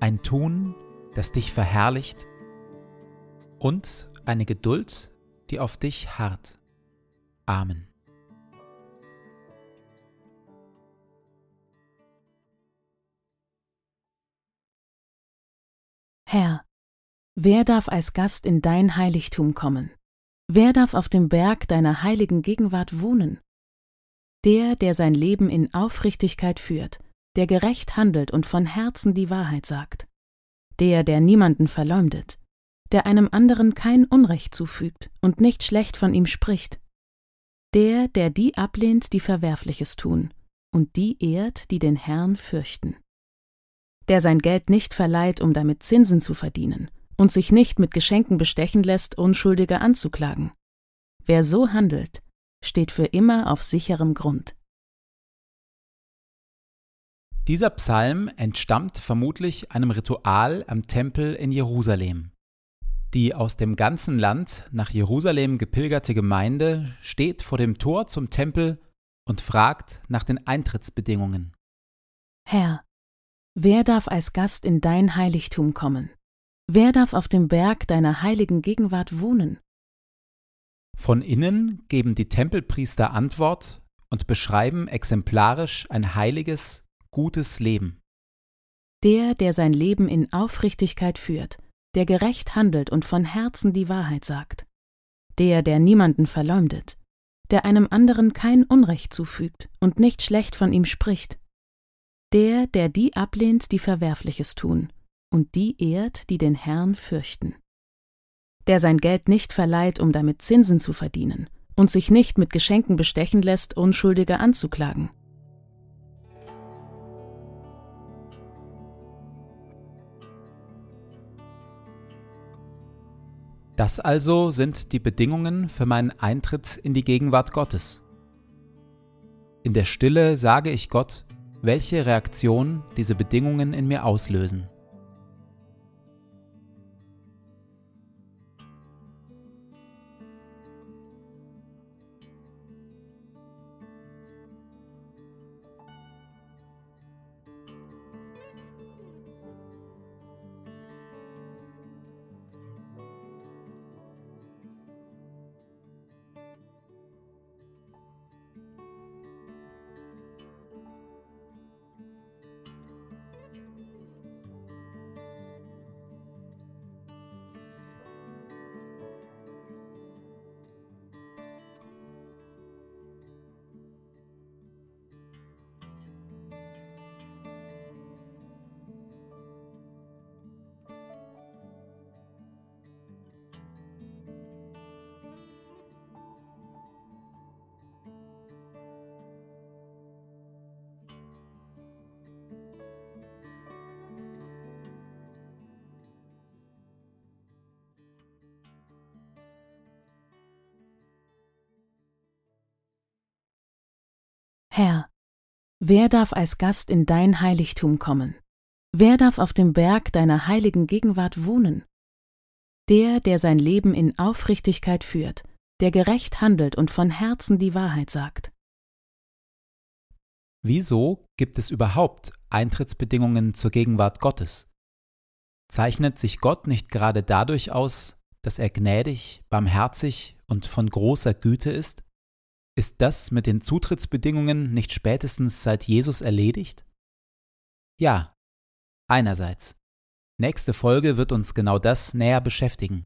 ein Tun, das dich verherrlicht und eine Geduld, die auf dich harrt. Amen. Herr, wer darf als Gast in dein Heiligtum kommen? Wer darf auf dem Berg deiner heiligen Gegenwart wohnen? Der, der sein Leben in Aufrichtigkeit führt, der gerecht handelt und von Herzen die Wahrheit sagt, der, der niemanden verleumdet, der einem anderen kein Unrecht zufügt und nicht schlecht von ihm spricht, der, der die ablehnt, die Verwerfliches tun, und die ehrt, die den Herrn fürchten, der sein Geld nicht verleiht, um damit Zinsen zu verdienen, und sich nicht mit Geschenken bestechen lässt, Unschuldige anzuklagen. Wer so handelt, steht für immer auf sicherem Grund. Dieser Psalm entstammt vermutlich einem Ritual am Tempel in Jerusalem. Die aus dem ganzen Land nach Jerusalem gepilgerte Gemeinde steht vor dem Tor zum Tempel und fragt nach den Eintrittsbedingungen. Herr, wer darf als Gast in dein Heiligtum kommen? Wer darf auf dem Berg deiner heiligen Gegenwart wohnen? Von innen geben die Tempelpriester Antwort und beschreiben exemplarisch ein heiliges, gutes Leben. Der, der sein Leben in Aufrichtigkeit führt, der gerecht handelt und von Herzen die Wahrheit sagt. Der, der niemanden verleumdet, der einem anderen kein Unrecht zufügt und nicht schlecht von ihm spricht. Der, der die ablehnt, die Verwerfliches tun, und die ehrt, die den Herrn fürchten. Der sein Geld nicht verleiht, um damit Zinsen zu verdienen, und sich nicht mit Geschenken bestechen lässt, Unschuldige anzuklagen. Das also sind die Bedingungen für meinen Eintritt in die Gegenwart Gottes. In der Stille sage ich Gott, welche Reaktion diese Bedingungen in mir auslösen. Herr, wer darf als Gast in dein Heiligtum kommen? Wer darf auf dem Berg deiner heiligen Gegenwart wohnen? Der, der sein Leben in Aufrichtigkeit führt, der gerecht handelt und von Herzen die Wahrheit sagt. Wieso gibt es überhaupt Eintrittsbedingungen zur Gegenwart Gottes? Zeichnet sich Gott nicht gerade dadurch aus, dass er gnädig, barmherzig und von großer Güte ist? Ist das mit den Zutrittsbedingungen nicht spätestens seit Jesus erledigt? Ja, einerseits. Nächste Folge wird uns genau das näher beschäftigen.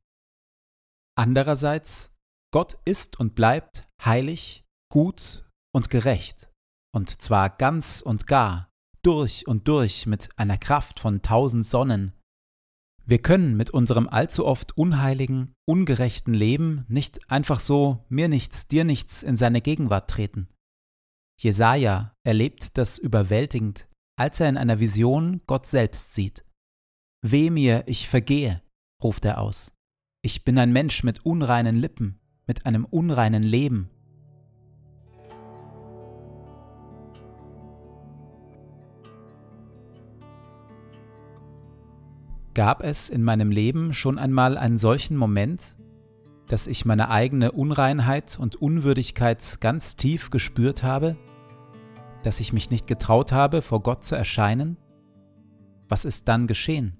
Andererseits, Gott ist und bleibt heilig, gut und gerecht, und zwar ganz und gar, durch und durch mit einer Kraft von tausend Sonnen. Wir können mit unserem allzu oft unheiligen, ungerechten Leben nicht einfach so mir nichts, dir nichts in seine Gegenwart treten. Jesaja erlebt das überwältigend, als er in einer Vision Gott selbst sieht. Weh mir, ich vergehe, ruft er aus. Ich bin ein Mensch mit unreinen Lippen, mit einem unreinen Leben. Gab es in meinem Leben schon einmal einen solchen Moment, dass ich meine eigene Unreinheit und Unwürdigkeit ganz tief gespürt habe? Dass ich mich nicht getraut habe, vor Gott zu erscheinen? Was ist dann geschehen?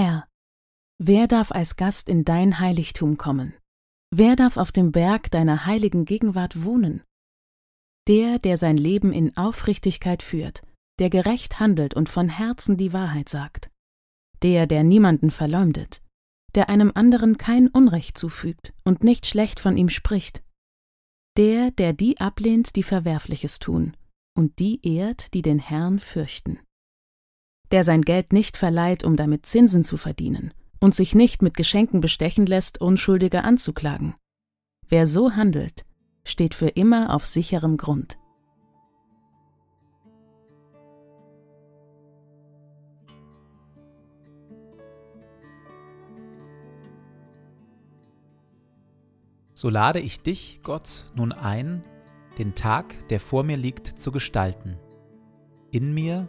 Herr, wer darf als Gast in dein Heiligtum kommen? Wer darf auf dem Berg deiner heiligen Gegenwart wohnen? Der, der sein Leben in Aufrichtigkeit führt, der gerecht handelt und von Herzen die Wahrheit sagt. Der, der niemanden verleumdet, der einem anderen kein Unrecht zufügt und nicht schlecht von ihm spricht. Der, der die ablehnt, die Verwerfliches tun, und die ehrt, die den Herrn fürchten der sein Geld nicht verleiht, um damit Zinsen zu verdienen, und sich nicht mit Geschenken bestechen lässt, Unschuldige anzuklagen. Wer so handelt, steht für immer auf sicherem Grund. So lade ich dich, Gott, nun ein, den Tag, der vor mir liegt, zu gestalten. In mir